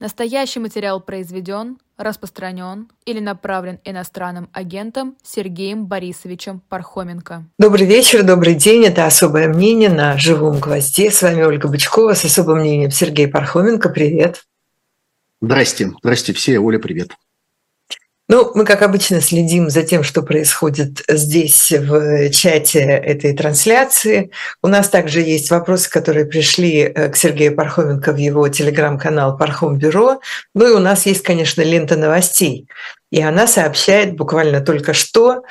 Настоящий материал произведен, распространен или направлен иностранным агентом Сергеем Борисовичем Пархоменко. Добрый вечер, добрый день. Это «Особое мнение» на «Живом гвозде». С вами Ольга Бычкова с «Особым мнением» Сергей Пархоменко. Привет. Здрасте. Здрасте все. Оля, привет. Ну, мы, как обычно, следим за тем, что происходит здесь в чате этой трансляции. У нас также есть вопросы, которые пришли э, к Сергею Пархоменко в его телеграм-канал «Пархом Бюро». Ну и у нас есть, конечно, лента новостей. И она сообщает буквально только что,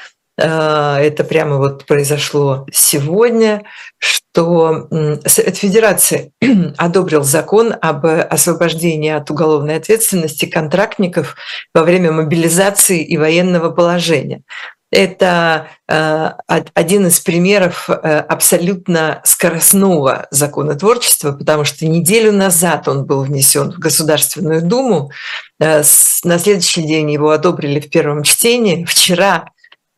это прямо вот произошло сегодня, что Совет Федерации одобрил закон об освобождении от уголовной ответственности контрактников во время мобилизации и военного положения. Это э, один из примеров э, абсолютно скоростного законотворчества, потому что неделю назад он был внесен в Государственную Думу, э, на следующий день его одобрили в первом чтении, вчера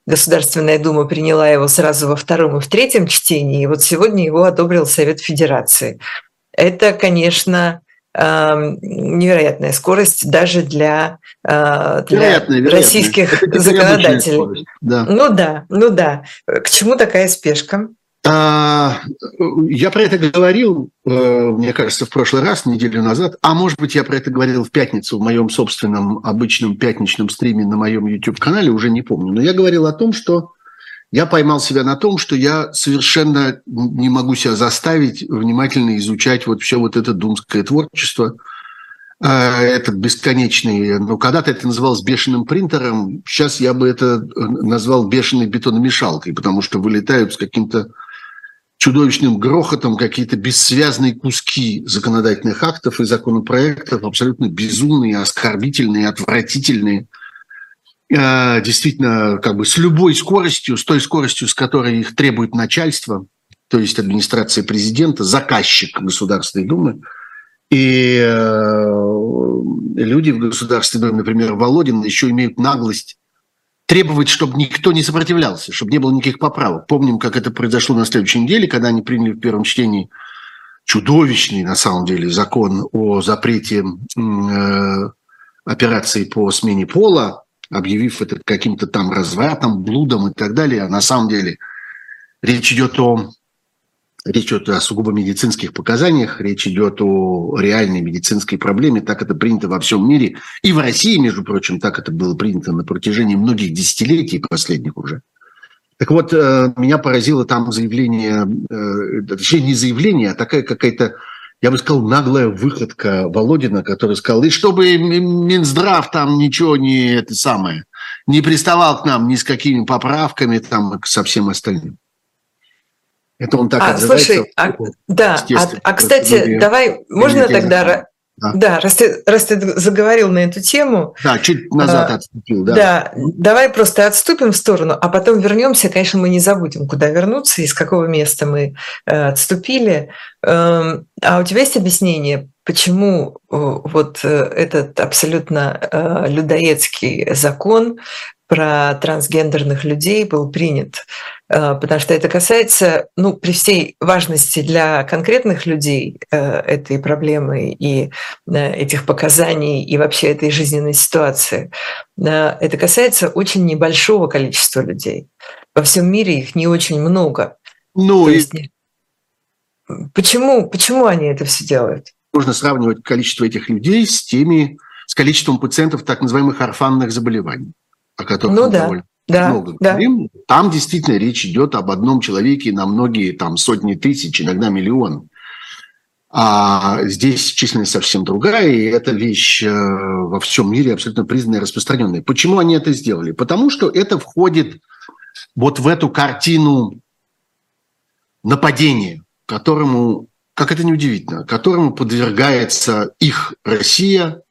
Государственная Дума приняла его сразу во втором и в третьем чтении, и вот сегодня его одобрил Совет Федерации. Это, конечно, эм, невероятная скорость даже для, э, для вероятная, российских законодателей. Да. Ну да, ну да. К чему такая спешка? А, я про это говорил, э, мне кажется, в прошлый раз, неделю назад, а может быть, я про это говорил в пятницу в моем собственном обычном пятничном стриме на моем YouTube-канале, уже не помню. Но я говорил о том, что я поймал себя на том, что я совершенно не могу себя заставить внимательно изучать вот все вот это думское творчество, э, этот бесконечный, ну, когда-то это называлось бешеным принтером, сейчас я бы это назвал бешеной бетономешалкой, потому что вылетают с каким-то чудовищным грохотом какие-то бессвязные куски законодательных актов и законопроектов, абсолютно безумные, оскорбительные, отвратительные. А, действительно, как бы с любой скоростью, с той скоростью, с которой их требует начальство, то есть администрация президента, заказчик Государственной Думы, и э, люди в Государственной Думе, например, Володин, еще имеют наглость требовать, чтобы никто не сопротивлялся, чтобы не было никаких поправок. Помним, как это произошло на следующей неделе, когда они приняли в первом чтении чудовищный, на самом деле, закон о запрете э, операций по смене пола, объявив это каким-то там развратом, блудом и так далее. А на самом деле речь идет о Речь идет о сугубо медицинских показаниях, речь идет о реальной медицинской проблеме, так это принято во всем мире. И в России, между прочим, так это было принято на протяжении многих десятилетий последних уже. Так вот, э, меня поразило там заявление, э, точнее не заявление, а такая какая-то, я бы сказал, наглая выходка Володина, который сказал, и чтобы Минздрав там ничего не это самое, не приставал к нам ни с какими поправками там со всем остальным. Это он так а, Слушай, а, да, а, а кстати, давай, можно тогда да. да, раз ты, раз ты заговорил на эту тему. Да, чуть назад а, отступил, да. Да, давай просто отступим в сторону, а потом вернемся. Конечно, мы не забудем, куда вернуться, из какого места мы э, отступили. Э, а у тебя есть объяснение, почему э, вот э, этот абсолютно э, людоедский закон про трансгендерных людей был принят, э, потому что это касается, ну, при всей важности для конкретных людей э, этой проблемы и э, этих показаний и вообще этой жизненной ситуации, это касается очень небольшого количества людей. Во всем мире их не очень много. Ну, и... есть, почему, почему они это все делают? Нужно сравнивать количество этих людей с теми, с количеством пациентов так называемых орфанных заболеваний о которых ну, мы да. довольно да, много да. говорим, там действительно речь идет об одном человеке на многие там сотни тысяч, иногда миллион. А здесь численность совсем другая, и эта вещь э, во всем мире абсолютно признанная и распространенная. Почему они это сделали? Потому что это входит вот в эту картину нападения, которому, как это неудивительно, которому подвергается их Россия,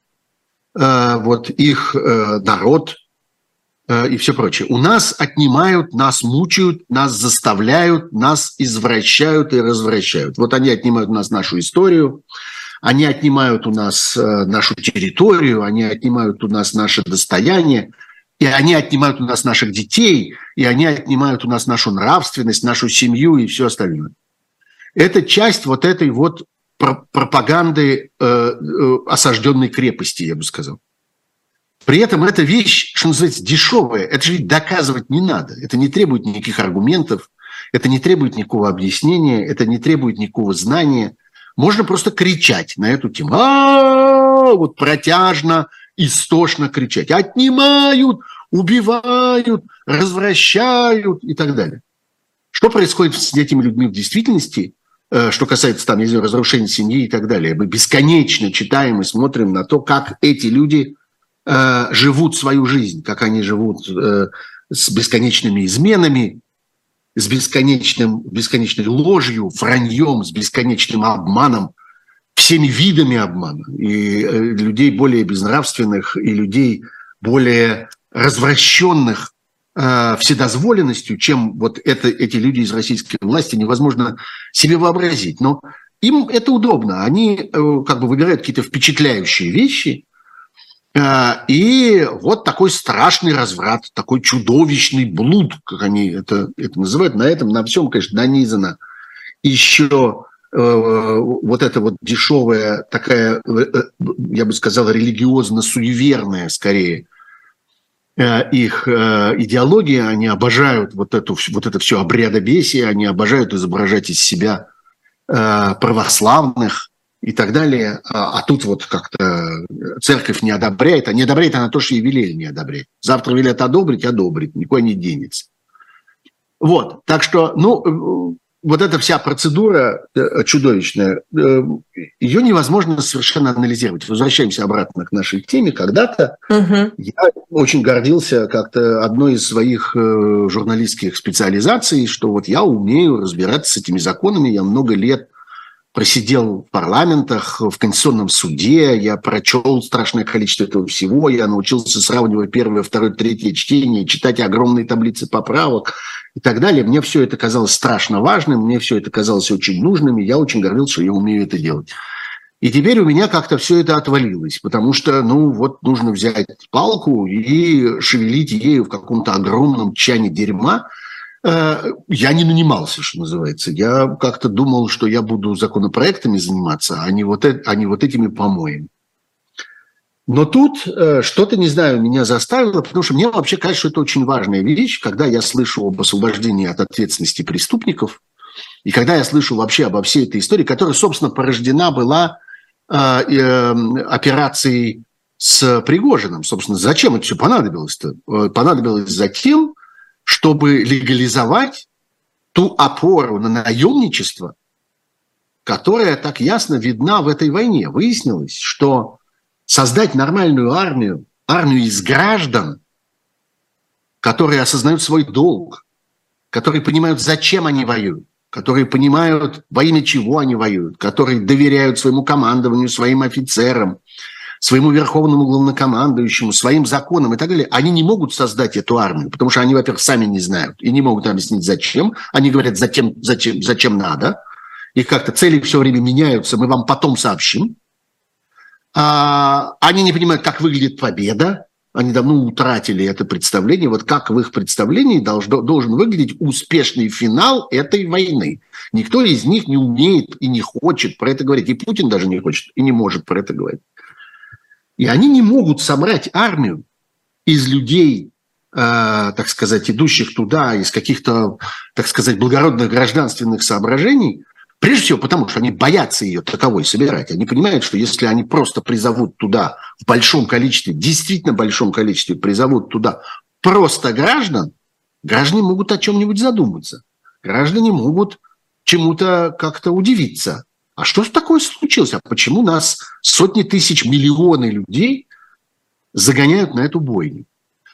э, вот их э, народ, и все прочее. У нас отнимают, нас мучают, нас заставляют, нас извращают и развращают. Вот они отнимают у нас нашу историю, они отнимают у нас э, нашу территорию, они отнимают у нас наше достояние, и они отнимают у нас наших детей, и они отнимают у нас нашу нравственность, нашу семью и все остальное. Это часть вот этой вот пропаганды э, э, осажденной крепости, я бы сказал. При этом эта вещь, что называется, дешевая. Это же доказывать не надо. Это не требует никаких аргументов, это не требует никакого объяснения, это не требует никакого знания. Можно просто кричать на эту тему. А, вот протяжно, истошно кричать. Отнимают, убивают, развращают и так далее. Что происходит с этими людьми в действительности, э, что касается там, не знаю, разрушения семьи и так далее? Мы бесконечно читаем и смотрим на то, как эти люди э, живут свою жизнь, как они живут э, с бесконечными изменами, с бесконечным, бесконечной ложью, враньем, с бесконечным обманом, всеми видами обмана. И э, людей более безнравственных, и людей более развращенных вседозволенностью, чем вот это, эти люди из российской власти, невозможно себе вообразить. Но им это удобно. Они как бы выбирают какие-то впечатляющие вещи, и вот такой страшный разврат, такой чудовищный блуд, как они это, это называют, на этом, на всем, конечно, нанизано еще э, вот эта вот дешевая такая, э, я бы сказал, религиозно-суеверная скорее их идеология, они обожают вот, эту, вот это все обрядобесие, они обожают изображать из себя православных, и так далее. А, а тут вот как-то церковь не одобряет, а не одобряет она то, что ей велели не одобрять. Завтра велят одобрить, одобрит, никуда не денется. Вот, так что, ну, вот эта вся процедура э, чудовищная, э, ее невозможно совершенно анализировать. Возвращаемся обратно к нашей теме. Когда-то угу. я очень гордился как-то одной из своих э, журналистских специализаций, что вот я умею разбираться с этими законами, я много лет просидел в парламентах, в Конституционном суде, я прочел страшное количество этого всего, я научился сравнивать первое, второе, третье чтение, читать огромные таблицы поправок и так далее. Мне все это казалось страшно важным, мне все это казалось очень нужным, и я очень гордился, что я умею это делать. И теперь у меня как-то все это отвалилось, потому что, ну, вот нужно взять палку и шевелить ею в каком-то огромном чане дерьма, я не нанимался, что называется. Я как-то думал, что я буду законопроектами заниматься, а не вот, а не вот этими помоями. Но тут э, что-то, не знаю, меня заставило, потому что мне вообще кажется, что это очень важная вещь, когда я слышу об освобождении от ответственности преступников, и когда я слышу вообще обо всей этой истории, которая, собственно, порождена была э, э, операцией с Пригожиным. Собственно, зачем это все понадобилось-то? Э, понадобилось за тем, чтобы легализовать ту опору на наемничество, которая так ясно видна в этой войне. Выяснилось, что создать нормальную армию, армию из граждан, которые осознают свой долг, которые понимают, зачем они воюют, которые понимают, во имя чего они воюют, которые доверяют своему командованию, своим офицерам, своему верховному главнокомандующему, своим законам и так далее, они не могут создать эту армию, потому что они, во-первых, сами не знают и не могут объяснить, зачем. Они говорят, зачем, зачем, зачем надо. Их как-то цели все время меняются, мы вам потом сообщим. А, они не понимают, как выглядит победа, они давно утратили это представление. Вот как в их представлении должно, должен выглядеть успешный финал этой войны. Никто из них не умеет и не хочет про это говорить. И Путин даже не хочет и не может про это говорить. И они не могут собрать армию из людей, э, так сказать, идущих туда из каких-то, так сказать, благородных гражданственных соображений, прежде всего потому, что они боятся ее таковой собирать. Они понимают, что если они просто призовут туда в большом количестве, действительно большом количестве призовут туда просто граждан, граждане могут о чем-нибудь задуматься. Граждане могут чему-то как-то удивиться. А что же такое случилось? А почему нас сотни тысяч, миллионы людей загоняют на эту бойню?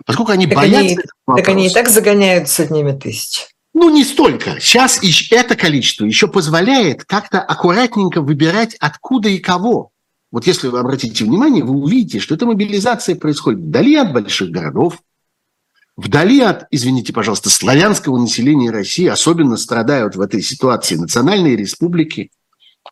Поскольку они так боятся... Они, так они и так загоняют сотнями тысяч. Ну, не столько. Сейчас это количество еще позволяет как-то аккуратненько выбирать, откуда и кого. Вот если вы обратите внимание, вы увидите, что эта мобилизация происходит вдали от больших городов, вдали от, извините, пожалуйста, славянского населения России, особенно страдают в этой ситуации национальные республики,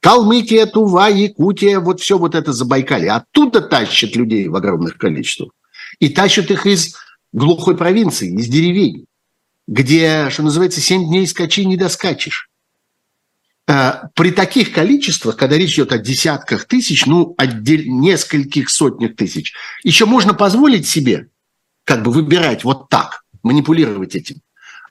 Калмыкия, Тува, Якутия, вот все вот это Забайкалье. Оттуда тащат людей в огромных количествах. И тащат их из глухой провинции, из деревень, где, что называется, семь дней скачи не доскачешь. Э, при таких количествах, когда речь идет о десятках тысяч, ну, о нескольких сотнях тысяч, еще можно позволить себе как бы выбирать вот так, манипулировать этим.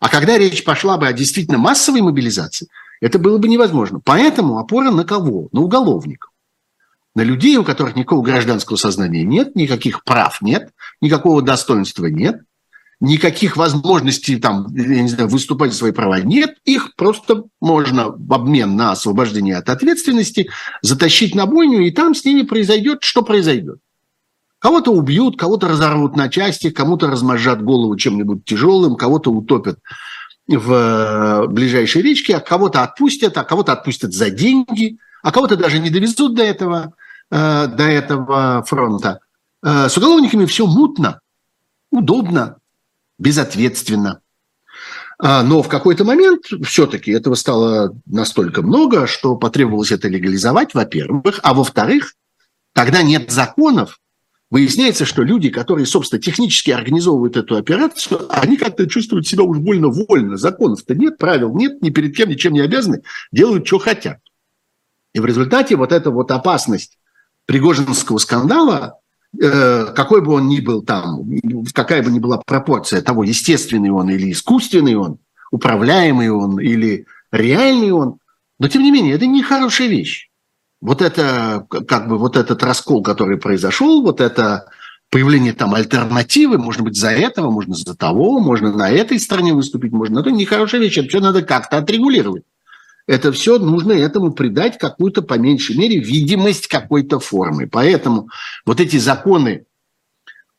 А когда речь пошла бы о действительно массовой мобилизации, это было бы невозможно. Поэтому опора на кого? На уголовников. На людей, у которых никакого гражданского сознания нет, никаких прав нет, никакого достоинства нет – никаких возможностей там, я не знаю, выступать за свои права нет, их просто можно в обмен на освобождение от ответственности затащить на бойню, и там с ними произойдет, что произойдет. Кого-то убьют, кого-то разорвут на части, кому-то размозжат голову чем-нибудь тяжелым, кого-то утопят в э, ближайшей речке, а кого-то отпустят, а кого-то отпустят за деньги, а кого-то даже не довезут до этого, э, до этого фронта. Э, с уголовниками все мутно, удобно, безответственно. А, но в какой-то момент все-таки этого стало настолько много, что потребовалось это легализовать, во-первых. А во-вторых, когда нет законов, выясняется, что люди, которые, собственно, технически организовывают эту операцию, они как-то чувствуют себя уж больно вольно. Законов-то нет, правил нет, ни перед кем ничем не обязаны, делают, что хотят. И в результате вот эта вот опасность Пригожинского скандала Э, какой бы он ни был там, какая бы ни была пропорция того, естественный он или искусственный он, управляемый он или реальный он, но тем не менее, это не хорошая вещь. Вот это, как бы, вот этот раскол, который произошел, вот это появление там альтернативы, можно быть за этого, можно за того, можно на этой стороне выступить, можно на той, нехорошая вещь, это все надо как-то отрегулировать. Это все нужно этому придать какую-то, по меньшей мере, видимость какой-то формы. Поэтому вот эти законы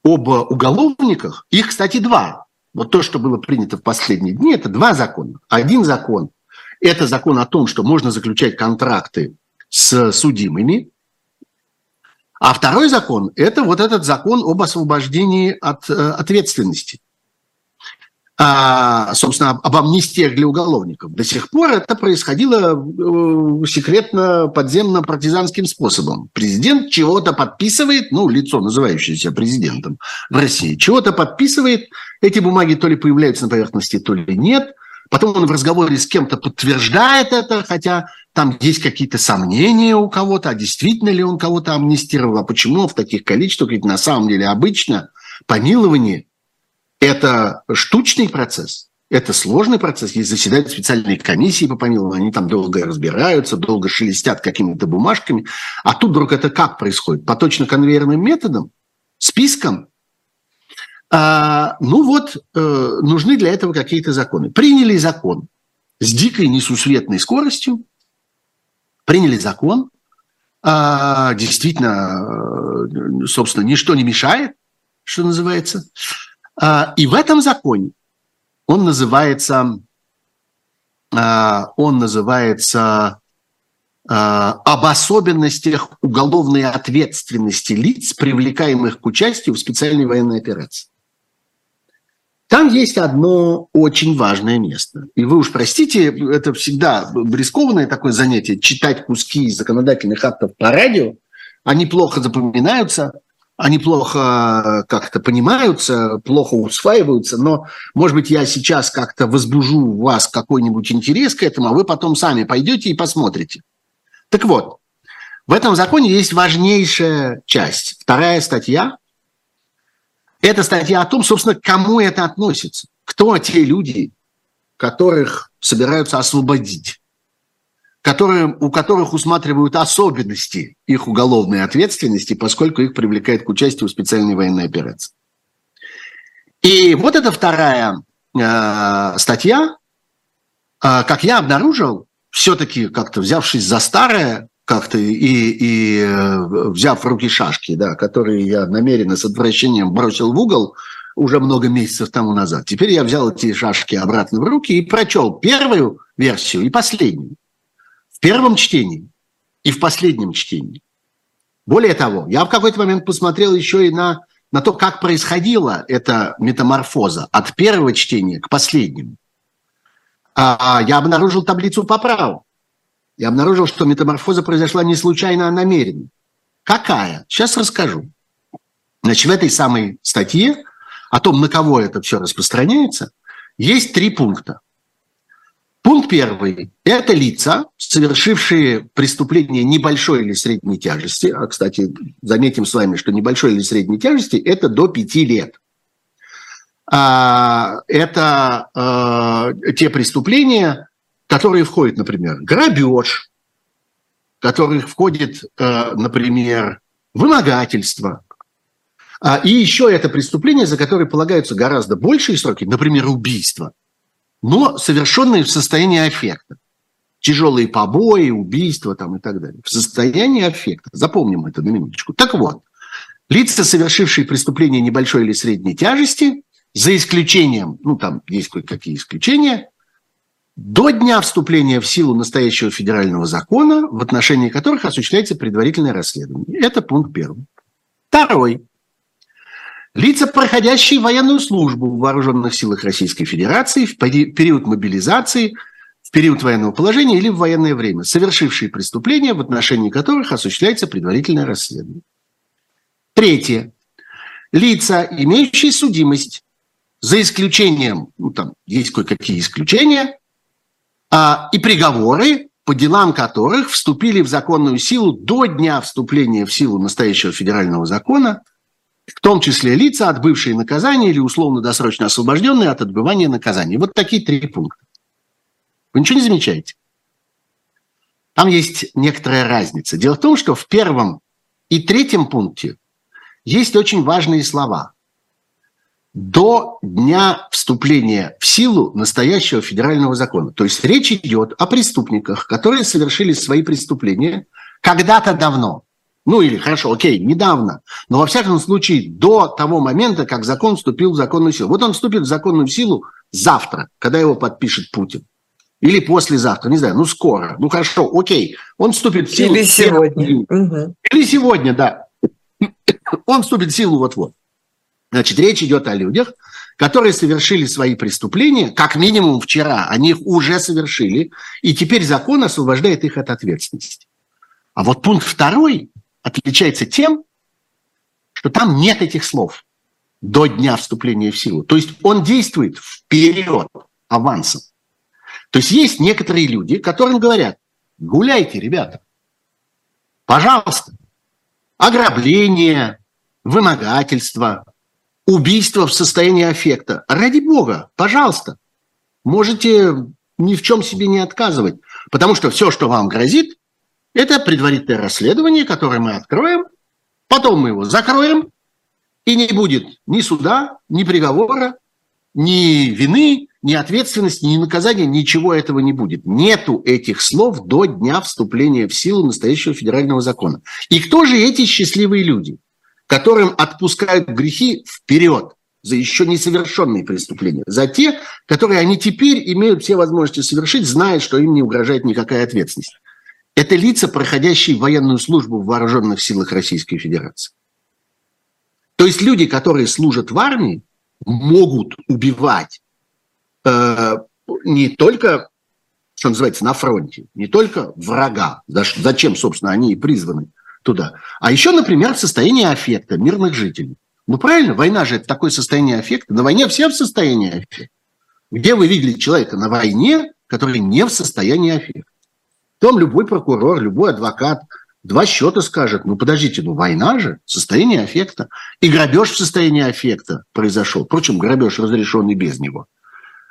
об уголовниках, их, кстати, два. Вот то, что было принято в последние дни, это два закона. Один закон – это закон о том, что можно заключать контракты с судимыми, а второй закон – это вот этот закон об освобождении от э, ответственности а, собственно, об амнистиях для уголовников. До сих пор это происходило э, секретно, подземно, партизанским способом. Президент чего-то подписывает, ну, лицо, называющееся президентом в России, чего-то подписывает, эти бумаги то ли появляются на поверхности, то ли нет. Потом он в разговоре с кем-то подтверждает это, хотя там есть какие-то сомнения у кого-то, а действительно ли он кого-то амнистировал, а почему в таких количествах, ведь на самом деле обычно помилование – это штучный процесс, это сложный процесс. Есть заседают специальные комиссии по помилованию, они там долго разбираются, долго шелестят какими-то бумажками. А тут вдруг это как происходит? По точно-конвейерным методам? Списком? А, ну вот, э, нужны для этого какие-то законы. Приняли закон с дикой несусветной скоростью, приняли закон, а, действительно, э, собственно, ничто не мешает, что называется. А, и в этом законе он называется, а, он называется а, об особенностях уголовной ответственности лиц, привлекаемых к участию в специальной военной операции. Там есть одно очень важное место. И вы уж простите, это всегда рискованное такое занятие, читать куски законодательных актов по радио. Они плохо запоминаются, они плохо э, как-то понимаются, плохо усваиваются, но, может быть, я сейчас как-то возбужу у вас какой-нибудь интерес к этому, а вы потом сами пойдете и посмотрите. Так вот, в этом законе есть важнейшая часть. Вторая статья – это статья о том, собственно, к кому это относится. Кто те люди, которых собираются освободить которые, у которых усматривают особенности их уголовной ответственности, поскольку их привлекает к участию в специальной военной операции. И вот эта вторая э, статья, э, как я обнаружил, все-таки как-то взявшись за старое, как-то и, и э, взяв в руки шашки, да, которые я намеренно с отвращением бросил в угол уже много месяцев тому назад. Теперь я взял эти шашки обратно в руки и прочел первую версию и последнюю в первом чтении и в последнем чтении. Более того, я в какой-то момент посмотрел еще и на, на то, как происходила эта метаморфоза от первого чтения к последнему. А, я обнаружил таблицу поправок. Я обнаружил, что метаморфоза произошла не случайно, а намеренно. Какая? Сейчас расскажу. Значит, в этой самой статье о том, на кого это все распространяется, есть три пункта. Пункт первый. Это лица, совершившие преступление небольшой или средней тяжести. А, кстати, заметим с вами, что небольшой или средней тяжести – это до пяти лет. А, это а, те преступления, которые входят, например, грабеж, который входит, а, например, вымогательство. А, и еще это преступление, за которое полагаются гораздо большие сроки, например, убийство – но совершенные в состоянии аффекта. Тяжелые побои, убийства там и так далее. В состоянии аффекта. Запомним это на минуточку. Так вот, лица, совершившие преступление небольшой или средней тяжести, за исключением, ну там есть кое-какие исключения, до дня вступления в силу настоящего федерального закона, в отношении которых осуществляется предварительное расследование. Это пункт первый. Второй. Лица, проходящие военную службу в вооруженных силах Российской Федерации в период мобилизации, в период военного положения или в военное время, совершившие преступления, в отношении которых осуществляется предварительное расследование. Третье. Лица, имеющие судимость, за исключением, ну там есть кое-какие исключения, и приговоры, по делам которых вступили в законную силу до дня вступления в силу настоящего федерального закона – в том числе лица, отбывшие наказание или условно-досрочно освобожденные от отбывания наказания. Вот такие три пункта. Вы ничего не замечаете? Там есть некоторая разница. Дело в том, что в первом и третьем пункте есть очень важные слова. До дня вступления в силу настоящего федерального закона. То есть речь идет о преступниках, которые совершили свои преступления когда-то давно – ну или, хорошо, окей, недавно. Но во всяком случае до того момента, как закон вступил в законную силу. Вот он вступит в законную силу завтра, когда его подпишет Путин. Или послезавтра, не знаю, ну скоро. Ну хорошо, окей. Он вступит в силу... Или сегодня. Угу. Или сегодня, да. Он вступит в силу вот-вот. Значит, речь идет о людях, которые совершили свои преступления, как минимум вчера. Они их уже совершили, и теперь закон освобождает их от ответственности. А вот пункт второй отличается тем, что там нет этих слов до дня вступления в силу. То есть он действует вперед, авансом. То есть есть некоторые люди, которым говорят, гуляйте, ребята, пожалуйста, ограбление, вымогательство, убийство в состоянии аффекта. Ради бога, пожалуйста, можете ни в чем себе не отказывать, потому что все, что вам грозит, это предварительное расследование, которое мы откроем, потом мы его закроем, и не будет ни суда, ни приговора, ни вины, ни ответственности, ни наказания, ничего этого не будет. Нету этих слов до дня вступления в силу настоящего федерального закона. И кто же эти счастливые люди, которым отпускают грехи вперед за еще несовершенные преступления, за те, которые они теперь имеют все возможности совершить, зная, что им не угрожает никакая ответственность? это лица, проходящие военную службу в вооруженных силах Российской Федерации. То есть люди, которые служат в армии, могут убивать э, не только, что называется, на фронте, не только врага, зачем, собственно, они и призваны туда, а еще, например, в состоянии аффекта мирных жителей. Ну правильно, война же это такое состояние аффекта. На войне все в состоянии аффекта. Где вы видели человека на войне, который не в состоянии аффекта? Потом любой прокурор, любой адвокат два счета скажет, ну подождите, ну война же, состояние аффекта. И грабеж в состоянии аффекта произошел. Впрочем, грабеж разрешенный без него.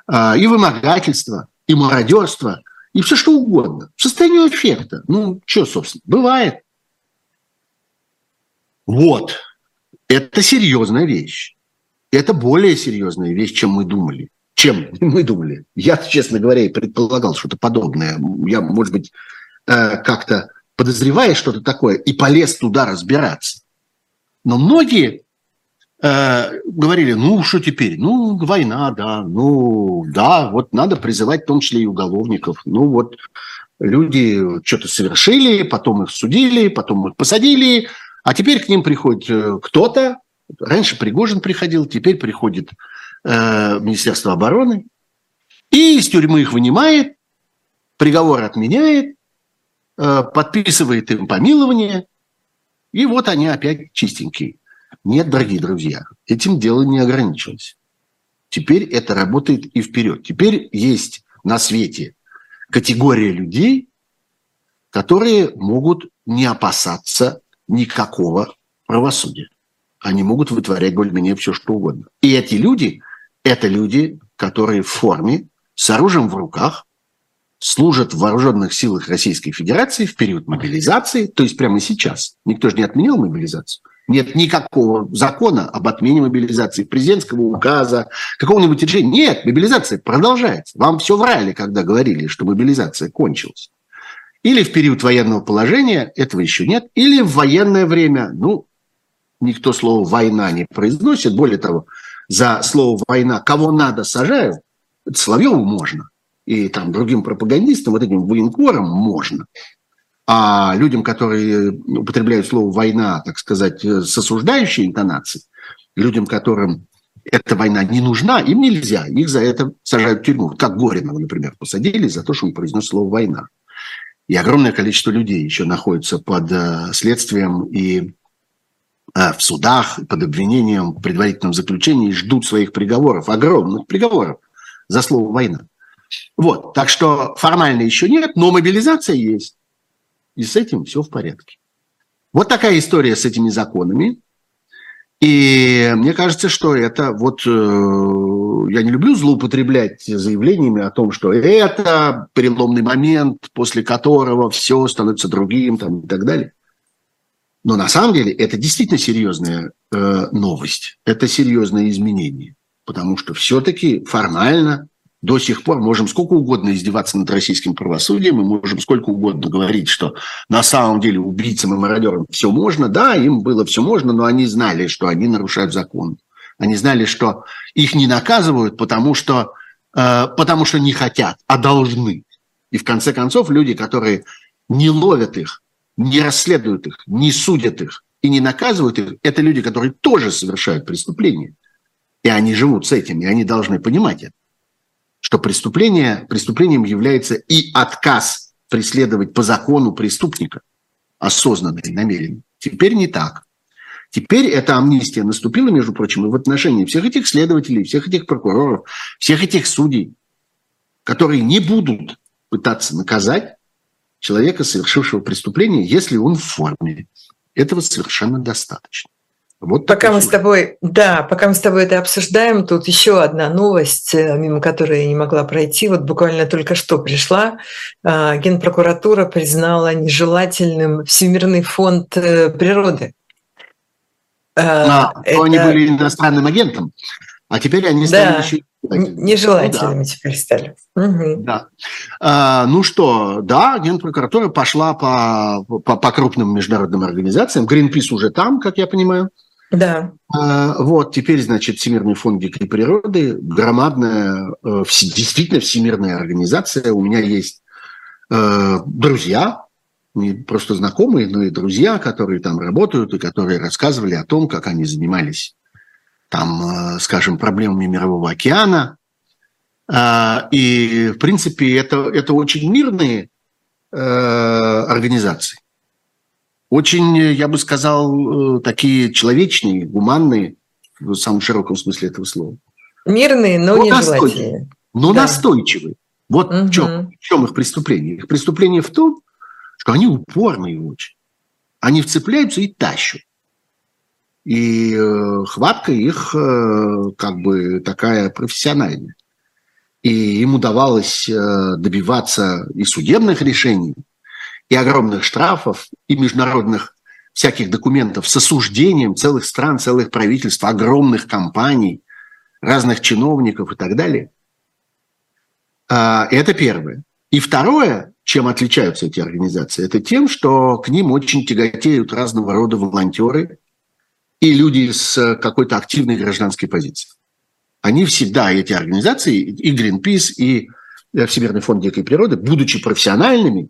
А, и вымогательство, и мародерство, и все что угодно. В состоянии аффекта. Ну, что, собственно, бывает. Вот. Это серьезная вещь. Это более серьезная вещь, чем мы думали чем мы думали. Я, честно говоря, и предполагал что-то подобное. Я, может быть, э, как-то подозревая что-то такое, и полез туда разбираться. Но многие э, говорили, ну, что теперь? Ну, война, да, ну, да, вот надо призывать в том числе и уголовников. Ну, вот люди что-то совершили, потом их судили, потом их посадили, а теперь к ним приходит э, кто-то. Раньше Пригожин приходил, теперь приходит э, Министерство обороны, и из тюрьмы их вынимает, приговор отменяет, э, подписывает им помилование, и вот они опять чистенькие. Нет, дорогие друзья, этим дело не ограничилось. Теперь это работает и вперед. Теперь есть на свете категория людей, которые могут не опасаться никакого правосудия. Они могут вытворять более-менее все, что угодно. И эти люди – это люди, которые в форме, с оружием в руках, служат в вооруженных силах Российской Федерации в период мобилизации, то есть прямо сейчас. Никто же не отменил мобилизацию. Нет никакого закона об отмене мобилизации, президентского указа, какого-нибудь решения. Нет, мобилизация продолжается. Вам все врали, когда говорили, что мобилизация кончилась. Или в период военного положения, этого еще нет, или в военное время, ну, никто слово «война» не произносит. Более того, за слово «война» кого надо сажают, это Соловьеву можно. И там другим пропагандистам, вот этим военкорам можно. А людям, которые употребляют слово «война», так сказать, с осуждающей интонацией, людям, которым эта война не нужна, им нельзя. Их за это сажают в тюрьму. Как Горинова, например, посадили за то, что он произнес слово «война». И огромное количество людей еще находится под э, следствием и э, в судах, под обвинением, в предварительном заключении ждут своих приговоров, огромных приговоров за слово «война». Вот, так что формально еще нет, но мобилизация есть. И с этим все в порядке. Вот такая история с этими законами. И мне кажется, что это вот... Э, я не люблю злоупотреблять заявлениями о том, что это переломный момент, после которого все становится другим там, и так далее. Но на самом деле это действительно серьезная э, новость, это серьезное изменение, потому что все-таки формально до сих пор можем сколько угодно издеваться над российским правосудием, мы можем сколько угодно говорить, что на самом деле убийцам и мародерам все можно. Да, им было все можно, но они знали, что они нарушают закон. Они знали, что их не наказывают, потому что, э, потому что не хотят, а должны. И в конце концов люди, которые не ловят их, не расследуют их, не судят их и не наказывают их, это люди, которые тоже совершают преступления. И они живут с этим, и они должны понимать это что преступление, преступлением является и отказ преследовать по закону преступника, осознанно и намеренно. Теперь не так. Теперь эта амнистия наступила, между прочим, и в отношении всех этих следователей, всех этих прокуроров, всех этих судей, которые не будут пытаться наказать человека, совершившего преступление, если он в форме. Этого совершенно достаточно. Вот пока мы с тобой, да, пока мы с тобой это обсуждаем, тут еще одна новость, э, мимо которой я не могла пройти. Вот буквально только что пришла. А, Генпрокуратура признала нежелательным Всемирный фонд э, природы. А, а это... Они были иностранным агентом, а теперь они стали да. еще Нежелательными ну, да. теперь стали. Угу. Да. А, ну что, да, Генпрокуратура пошла по, по, по крупным международным организациям. Greenpeace уже там, как я понимаю. Да. А, вот, теперь, значит, Всемирный фонд дикой природы, громадная, э, действительно всемирная организация. У меня есть э, друзья, не просто знакомые, но и друзья, которые там работают и которые рассказывали о том, как они занимались там, э, скажем, проблемами Мирового океана. А, и, в принципе, это, это очень мирные организации очень, я бы сказал, э, такие человечные, гуманные, в самом широком смысле этого слова. Мирные, но, но нежелательные. Но да. настойчивые. Вот угу. в, чем, в чем их преступление. Их преступление в том, что они упорные очень. Они вцепляются и тащат. И э, хватка их э, как бы такая профессиональная. И им удавалось э, добиваться и судебных решений, и огромных штрафов, и международных всяких документов с осуждением целых стран, целых правительств, огромных компаний, разных чиновников и так далее. А, это первое. И второе, чем отличаются эти организации, это тем, что к ним очень тяготеют разного рода волонтеры и люди с какой-то активной гражданской позицией. Они всегда, эти организации, и Greenpeace, и Всемирный фонд дикой природы, будучи профессиональными,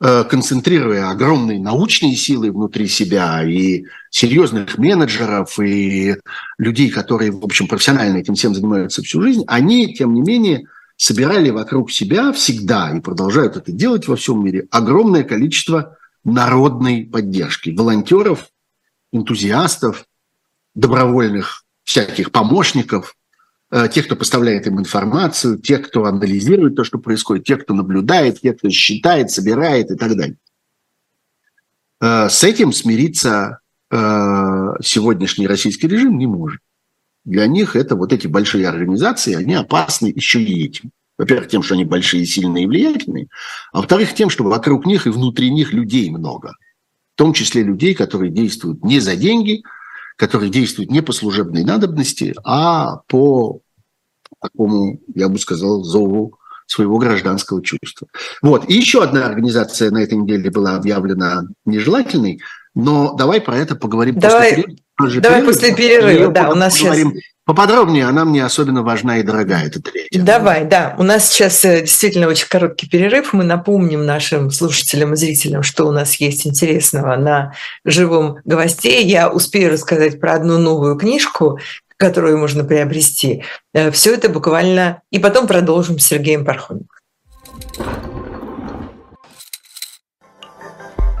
концентрируя огромные научные силы внутри себя и серьезных менеджеров и людей, которые, в общем, профессионально этим всем занимаются всю жизнь, они, тем не менее, собирали вокруг себя всегда и продолжают это делать во всем мире огромное количество народной поддержки, волонтеров, энтузиастов, добровольных всяких помощников, э, тех, кто поставляет им информацию, тех, кто анализирует то, что происходит, тех, кто наблюдает, тех, кто считает, собирает и так далее. Э, с этим смириться сегодняшний российский режим не может. Для них это вот эти большие организации, они опасны еще и этим. Во-первых, тем, что они большие, сильные и влиятельные, а во-вторых, тем, что вокруг них и внутри них людей много. В том числе людей, которые действуют не за деньги – который действует не по служебной надобности, а по такому, я бы сказал, зову своего гражданского чувства. Вот. И еще одна организация на этой неделе была объявлена нежелательной, но давай про это поговорим давай, после перерыва. Давай после перерыва, да, у нас сейчас... Поподробнее, она мне особенно важна и дорога, это третья. Давай, да. У нас сейчас э, действительно очень короткий перерыв. Мы напомним нашим слушателям и зрителям, что у нас есть интересного на живом гвозде. Я успею рассказать про одну новую книжку, которую можно приобрести. Э, Все это буквально... И потом продолжим с Сергеем Пархоменко.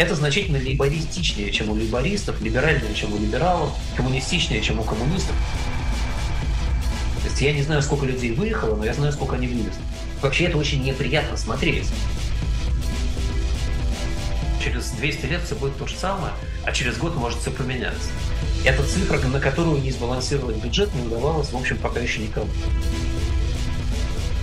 Это значительно либористичнее, чем у либористов, либеральнее, чем у либералов, коммунистичнее, чем у коммунистов. То есть я не знаю, сколько людей выехало, но я знаю, сколько они влезли. Вообще это очень неприятно смотреть. Через 200 лет все будет то же самое, а через год может все поменяться. Это цифра, на которую не сбалансировать бюджет не удавалось, в общем, пока еще никому.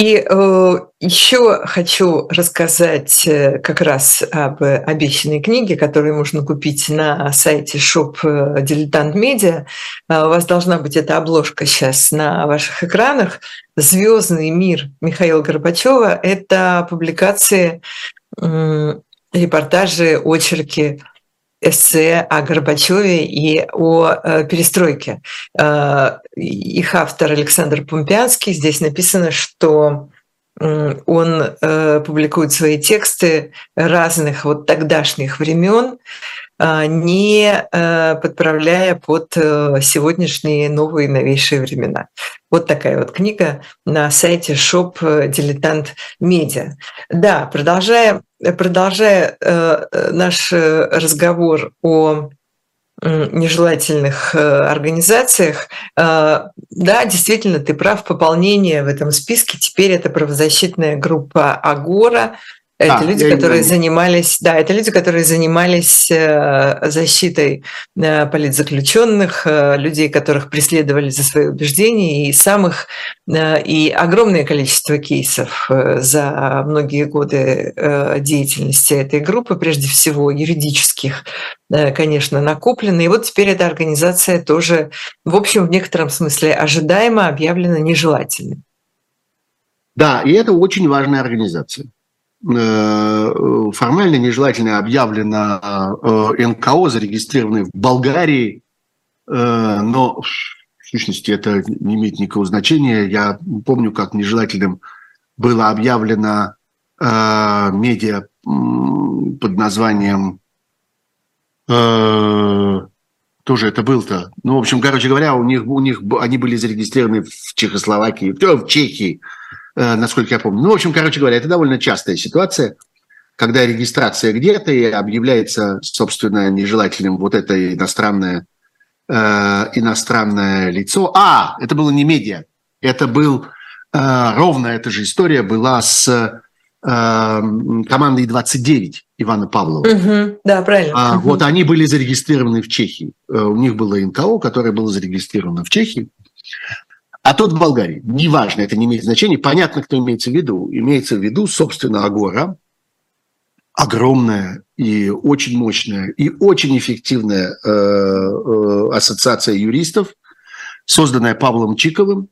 И э, еще хочу рассказать э, как раз об обещанной книге, которую можно купить на сайте shop э, Дилетант Медиа. Э, у вас должна быть эта обложка сейчас на ваших экранах. Звездный мир Михаила Горбачева – это публикации, репортажи, очерки эссе о Горбачеве и о э, перестройке. Э, их автор Александр Пумпянский. Здесь написано, что он э, публикует свои тексты разных вот тогдашних времен, не подправляя под сегодняшние новые новейшие времена. Вот такая вот книга на сайте shop Дилетант Медиа. Да, продолжая продолжая э, наш э, разговор о нежелательных э, организациях, да, действительно, ты прав, пополнение в этом списке. Теперь это правозащитная группа Агора, это а, люди, которые занимались, да, это люди, которые занимались э, защитой э, политзаключенных, э, людей, которых преследовали за свои убеждения, и самых и огромное количество кейсов за многие годы деятельности этой группы, прежде всего юридических, конечно, накоплены. И вот теперь эта организация тоже, в общем, в некотором смысле ожидаемо объявлена нежелательной. Да, и это очень важная организация. Э, формально нежелательно объявлено э, НКО, зарегистрированное в Болгарии, э, но в сущности это не имеет никакого значения. Я помню, как нежелательным было объявлено медиа под названием тоже это был-то. Ну, в общем, короче говоря, у них, у них они были зарегистрированы в Чехословакии, в Чехии, насколько я помню. Ну, в общем, короче говоря, это довольно частая ситуация, когда регистрация где-то и объявляется, собственно, нежелательным вот это иностранное, э, иностранное лицо. А, это было не медиа, это был э, ровно эта же история была с э, командой 29 Ивана Павлова. Угу, да, правильно. А, угу. Вот они были зарегистрированы в Чехии. Э, у них было НКО, которое было зарегистрировано в Чехии а тот в Болгарии. Неважно, это не имеет значения. Понятно, кто имеется в виду. Имеется в виду, собственно, Агора, огромная и очень мощная и очень эффективная э, э, ассоциация юристов созданная Павлом Чиковым,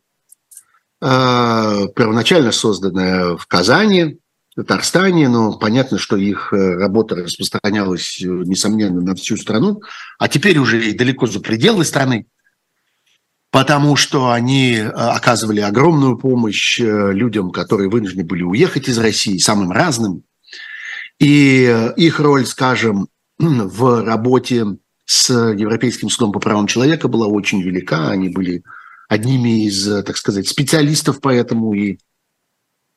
первоначально созданная в Казани, Татарстане, но понятно, что их работа распространялась, несомненно, на всю страну, а теперь уже и далеко за пределы страны потому что они э, оказывали огромную помощь э, людям, которые вынуждены были уехать из России, самым разным. И э, их роль, скажем, в работе с Европейским судом по правам человека была очень велика. Они были одними из, так сказать, специалистов по этому и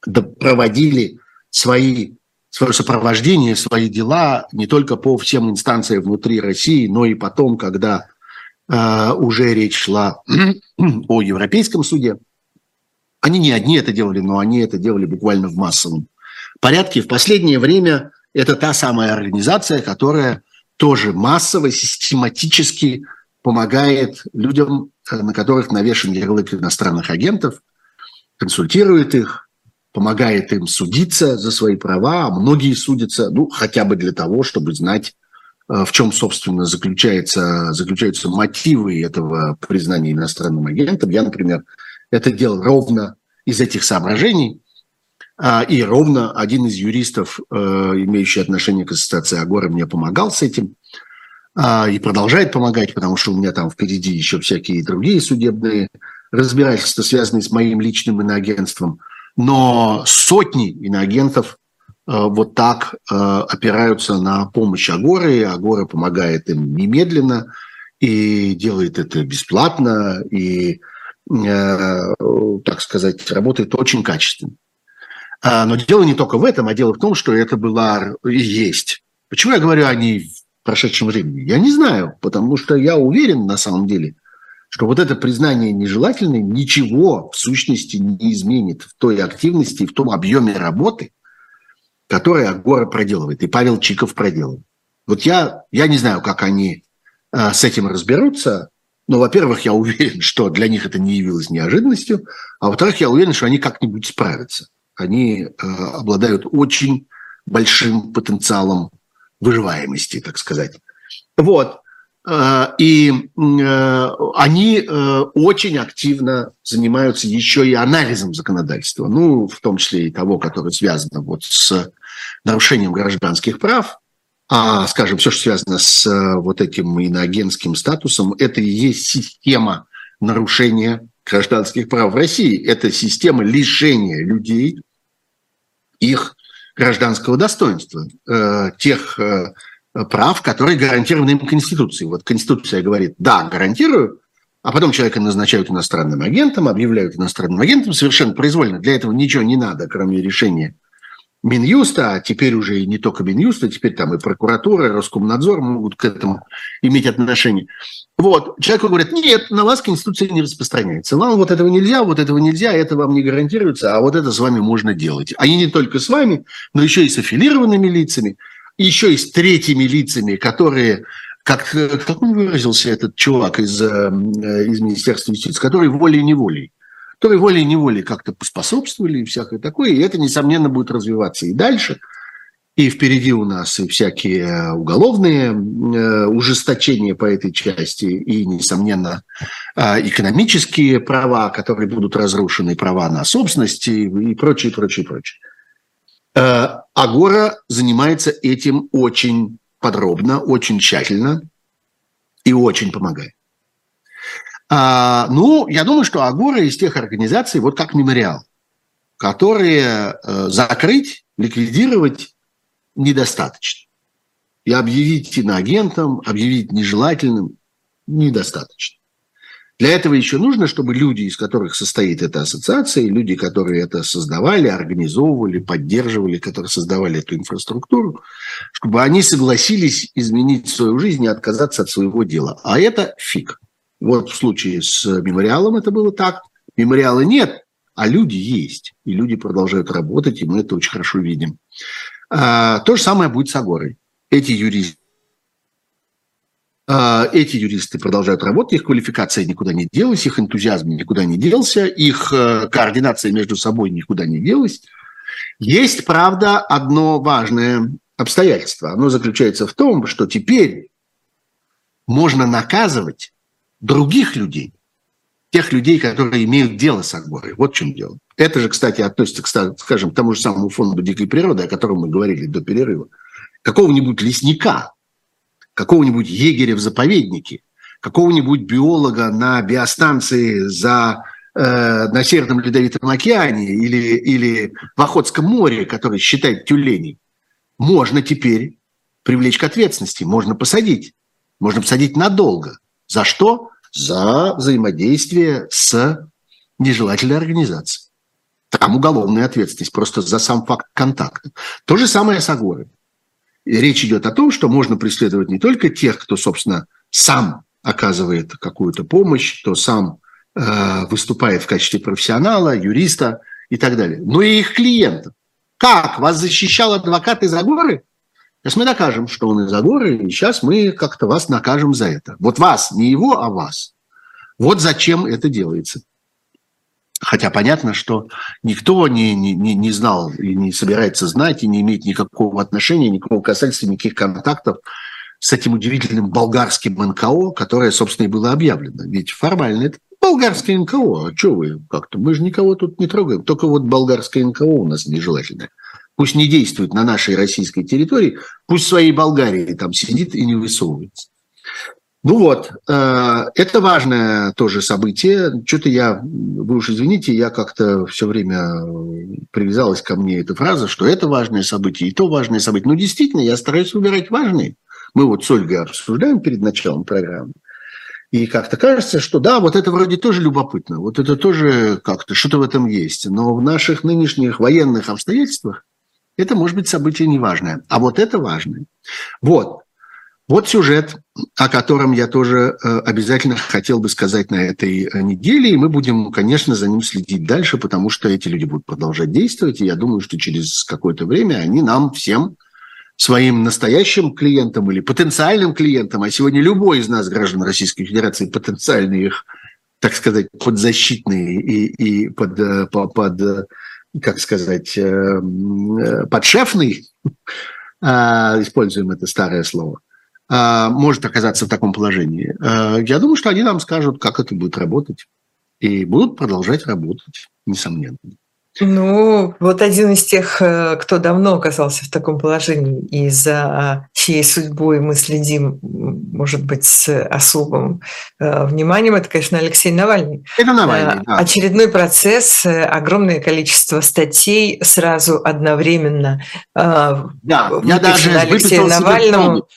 проводили свои, свое сопровождение, свои дела не только по всем инстанциям внутри России, но и потом, когда уже речь шла о Европейском суде. Они не одни это делали, но они это делали буквально в массовом порядке. В последнее время это та самая организация, которая тоже массово, систематически помогает людям, э, на которых навешен ярлык иностранных агентов, консультирует их, помогает им судиться за свои права. А многие судятся, ну, хотя бы для того, чтобы знать, Э, в чем, собственно, заключается, заключаются мотивы этого признания иностранным агентом. Я, например, это делал ровно из этих соображений. А, и ровно один из юристов, э, имеющий отношение к ассоциации Агора, мне помогал с этим а, и продолжает помогать, потому что у меня там впереди еще всякие другие судебные разбирательства, связанные с моим личным иноагентством. Но сотни иноагентов вот так э, опираются на помощь Агоры. Агора помогает им немедленно и делает это бесплатно, и, э, так сказать, работает очень качественно. А, но дело не только в этом, а дело в том, что это была и есть. Почему я говорю о ней в прошедшем времени? Я не знаю, потому что я уверен на самом деле, что вот это признание нежелательное ничего в сущности не изменит в той активности, в том объеме работы – которые Агора проделывает, и Павел Чиков проделал. Вот я, я не знаю, как они э, с этим разберутся, но, во-первых, я уверен, что для них это не явилось неожиданностью, а во-вторых, я уверен, что они как-нибудь справятся. Они э, обладают очень большим потенциалом выживаемости, так сказать. Вот. Э, и э, они э, очень активно занимаются еще и анализом законодательства, ну, в том числе и того, которое связано вот с нарушением гражданских прав, а, скажем, все, что связано с э, вот этим иноагентским статусом, это и есть система нарушения гражданских прав в России. Это система лишения людей их гражданского достоинства, э, тех э, прав, которые гарантированы им Конституцией. Вот Конституция говорит, да, гарантирую, а потом человека назначают иностранным агентом, объявляют иностранным агентом совершенно произвольно. Для этого ничего не надо, кроме решения Минюста, а теперь уже и не только Минюста, теперь там и прокуратура, и Роскомнадзор могут к этому иметь отношение. Вот, человеку говорят, нет, на вас Конституция не распространяется. Вам вот этого нельзя, вот этого нельзя, это вам не гарантируется, а вот это с вами можно делать. Они не только с вами, но еще и с аффилированными лицами, еще и с третьими лицами, которые как, как он выразился, этот чувак из, э, из Министерства юстиции, который волей-неволей которые волей-неволей как-то поспособствовали и всякое такое, и это, несомненно, будет развиваться и дальше. И впереди у нас и всякие уголовные э, ужесточения по этой части, и, несомненно, э, экономические права, которые будут разрушены, права на собственность и, и прочее, прочее, прочее. Э, Агора занимается этим очень подробно, очень тщательно и очень помогает. А, ну, я думаю, что Агора из тех организаций, вот как мемориал, которые э, закрыть, ликвидировать недостаточно. И объявить иноагентом, объявить нежелательным недостаточно. Для этого еще нужно, чтобы люди, из которых состоит эта ассоциация, люди, которые это создавали, организовывали, поддерживали, которые создавали эту инфраструктуру, чтобы они согласились изменить свою жизнь и отказаться от своего дела. А это фиг. Вот в случае с мемориалом это было так. Мемориала нет, а люди есть. И люди продолжают работать, и мы это очень хорошо видим. А, то же самое будет с Агорой. Эти юристы а, эти юристы продолжают работать, их квалификация никуда не делась, их энтузиазм никуда не делся, их э, координация между собой никуда не делась. Есть, правда, одно важное обстоятельство. Оно заключается в том, что теперь можно наказывать других людей тех людей, которые имеют дело с Агорой. Вот в чем дело. Это же, кстати, относится, скажем, к тому же самому фонду дикой природы, о котором мы говорили до перерыва. Какого-нибудь лесника, какого-нибудь егеря в заповеднике, какого-нибудь биолога на биостанции за э, на Северном Ледовитом океане или, или в Охотском море, который считает тюленей, можно теперь привлечь к ответственности, можно посадить. Можно посадить надолго. За что? За взаимодействие с нежелательной организацией. Там уголовная ответственность просто за сам факт контакта. То же самое с Агорой. И речь идет о том, что можно преследовать не только тех, кто, собственно, сам оказывает какую-то помощь, кто сам э, выступает в качестве профессионала, юриста и так далее, но и их клиентов. Как? Вас защищал адвокат из Агоры? Сейчас мы докажем, что он из Агоры, и сейчас мы как-то вас накажем за это. Вот вас, не его, а вас. Вот зачем это делается. Хотя понятно, что никто не, не, не знал и не собирается знать, и не имеет никакого отношения, никакого касательства, никаких контактов с этим удивительным болгарским НКО, которое, собственно, и было объявлено. Ведь формально это болгарское НКО. А что вы как-то? Мы же никого тут не трогаем. Только вот болгарское НКО у нас нежелательное пусть не действует на нашей российской территории, пусть в своей Болгарии там сидит и не высовывается. Ну вот, э, это важное тоже событие. Что-то я, вы уж извините, я как-то все время привязалась ко мне эта фраза, что это важное событие, и то важное событие. Ну, действительно, я стараюсь выбирать важные. Мы вот с Ольгой обсуждаем перед началом программы. И как-то кажется, что да, вот это вроде тоже любопытно, вот это тоже как-то, что-то в этом есть. Но в наших нынешних военных обстоятельствах это может быть событие неважное. А вот это важное. Вот. Вот сюжет, о котором я тоже э, обязательно хотел бы сказать на этой э, неделе. И мы будем, конечно, за ним следить дальше, потому что эти люди будут продолжать действовать. И я думаю, что через какое-то время они нам всем, своим настоящим клиентам или потенциальным клиентам, а сегодня любой из нас, граждан Российской Федерации, потенциальные их, так сказать, подзащитные и, и под, э, под как сказать, э, э, подшефный, а, используем это старое слово, а, может оказаться в таком положении. А, я думаю, что они нам скажут, как это будет работать. И будут продолжать работать, несомненно. Ну, вот один из тех, э, кто давно оказался в таком положении и за чьей судьбой мы следим, может быть, с особым э, вниманием, это, конечно, Алексей Навальный. Это Навальный, э, да. Очередной процесс, огромное количество статей сразу одновременно. Да, я даже Алексею Навальному.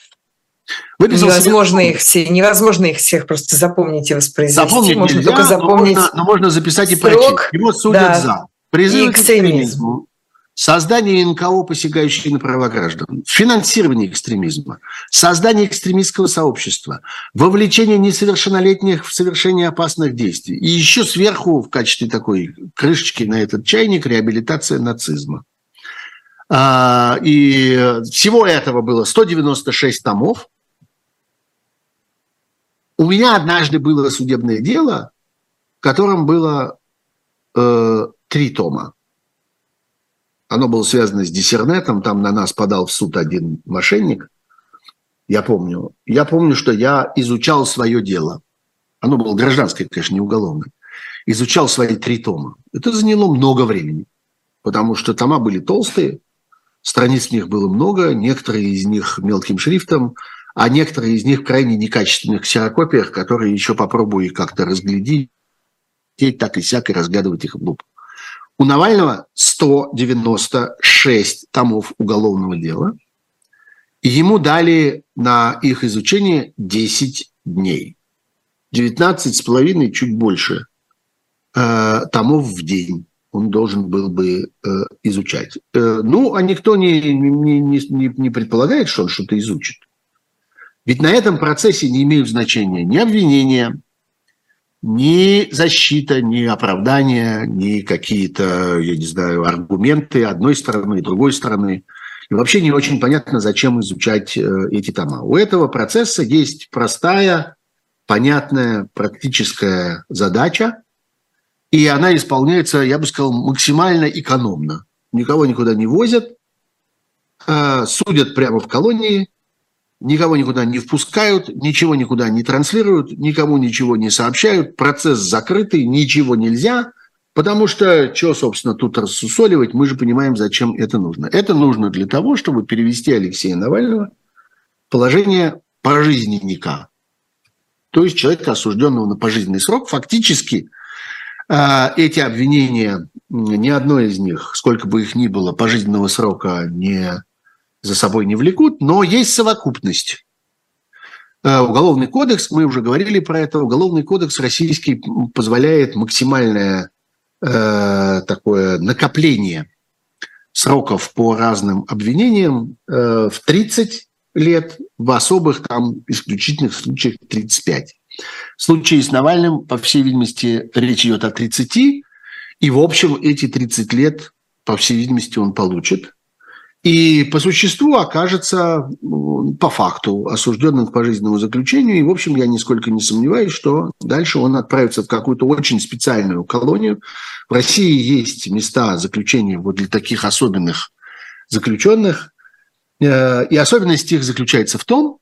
Выписал невозможно себе... их все, невозможно их всех просто запомнить и воспроизвести. Запомнить можно нельзя, только запомнить. Но можно, но можно записать и прочесть. Его судят да. за Призыв к экстремизму, создание НКО, посягающее на права граждан, финансирование экстремизма, создание экстремистского сообщества, вовлечение несовершеннолетних в совершение опасных действий. И еще сверху в качестве такой крышечки на этот чайник реабилитация нацизма. А, и всего этого было 196 томов. У меня однажды было судебное дело, в котором было э, три тома. Оно было связано с диссернетом, там на нас подал в суд один мошенник, я помню. Я помню, что я изучал свое дело. Оно было гражданское, конечно, не уголовное. Изучал свои три тома. Это заняло много времени, потому что тома были толстые, страниц в них было много, некоторые из них мелким шрифтом, а некоторые из них крайне некачественных ксерокопиях, которые еще попробую как-то разглядеть, так и сяк, и разгадывать их в лупу. У Навального 196 томов уголовного дела, ему дали на их изучение 10 дней. 19 с половиной, чуть больше э, томов в день он должен был бы э, изучать. Э, ну, а никто не, не, не, не предполагает, что он что-то изучит. Ведь на этом процессе не имеют значения ни обвинения, ни защита, ни оправдание, ни какие-то, я не знаю, аргументы одной стороны и другой стороны. И вообще не очень понятно, зачем изучать э, эти тома. У этого процесса есть простая, понятная, практическая задача, и она исполняется, я бы сказал, максимально экономно. Никого никуда не возят, э, судят прямо в колонии, никого никуда не впускают, ничего никуда не транслируют, никому ничего не сообщают, процесс закрытый, ничего нельзя, потому что, что, собственно, тут рассусоливать, мы же понимаем, зачем это нужно. Это нужно для того, чтобы перевести Алексея Навального в положение пожизненника, то есть человека, осужденного на пожизненный срок. Фактически э, эти обвинения, ни одно из них, сколько бы их ни было, пожизненного срока не за собой не влекут, но есть совокупность. Э, уголовный кодекс, мы уже говорили про это, Уголовный кодекс российский позволяет максимальное э, такое накопление сроков по разным обвинениям э, в 30 лет, в особых там исключительных случаях 35. В случае с Навальным, по всей видимости, речь идет о 30, и в общем эти 30 лет, по всей видимости, он получит и по существу окажется по факту осужденным к пожизненному заключению. И, в общем, я нисколько не сомневаюсь, что дальше он отправится в какую-то очень специальную колонию. В России есть места заключения вот для таких особенных заключенных. Э, и особенность их заключается в том,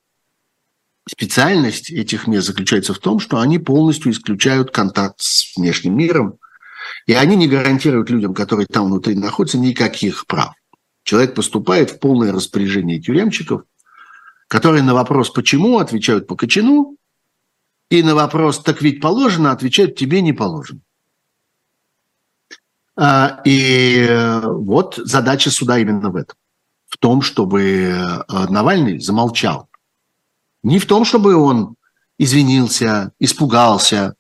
специальность этих мест заключается в том, что они полностью исключают контакт с внешним миром, и они не гарантируют людям, которые там внутри находятся, никаких прав. Человек поступает в полное распоряжение тюремщиков, которые на вопрос «почему?» отвечают «по кочану», и на вопрос «так ведь положено?» отвечают «тебе не положено». А, и вот задача суда именно в этом. В том, чтобы э, Навальный замолчал. Не в том, чтобы он извинился, испугался,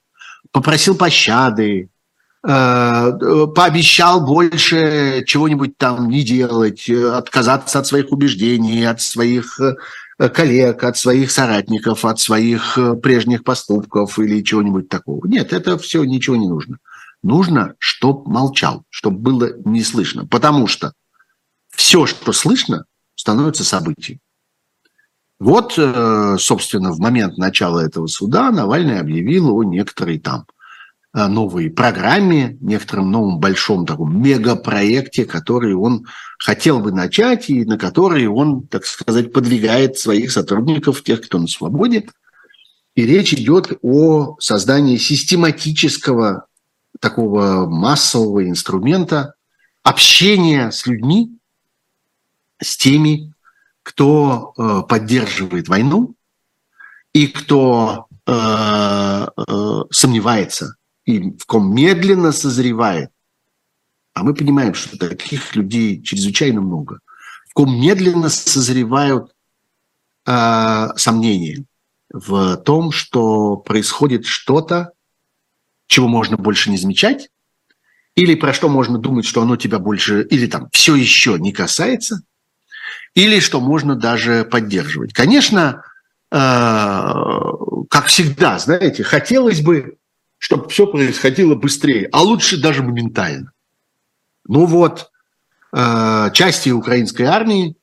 попросил пощады, Э, пообещал больше чего-нибудь там не делать, отказаться от своих убеждений, от своих э, коллег, от своих соратников, от своих э, прежних поступков или чего-нибудь такого. Нет, это все ничего не нужно. Нужно, чтоб молчал, чтобы было не слышно. Потому что все, что слышно, становится событием. Вот, собственно, в момент начала этого суда Навальный объявил о некоторой там Э, новой программе, некотором новом большом таком мегапроекте, который он хотел бы начать и на который он, так сказать, подвигает своих сотрудников, тех, кто на свободе. И речь идет о создании систематического такого массового инструмента общения с людьми, с теми, кто э, поддерживает войну и кто э, э, сомневается и в ком медленно созревает, а мы понимаем, что таких людей чрезвычайно много, в ком медленно созревают э, сомнения в том, что происходит что-то, чего можно больше не замечать, или про что можно думать, что оно тебя больше, или там все еще не касается, или что можно даже поддерживать. Конечно, э, как всегда, знаете, хотелось бы чтобы все происходило быстрее, а лучше даже моментально. Ну вот, э, части украинской армии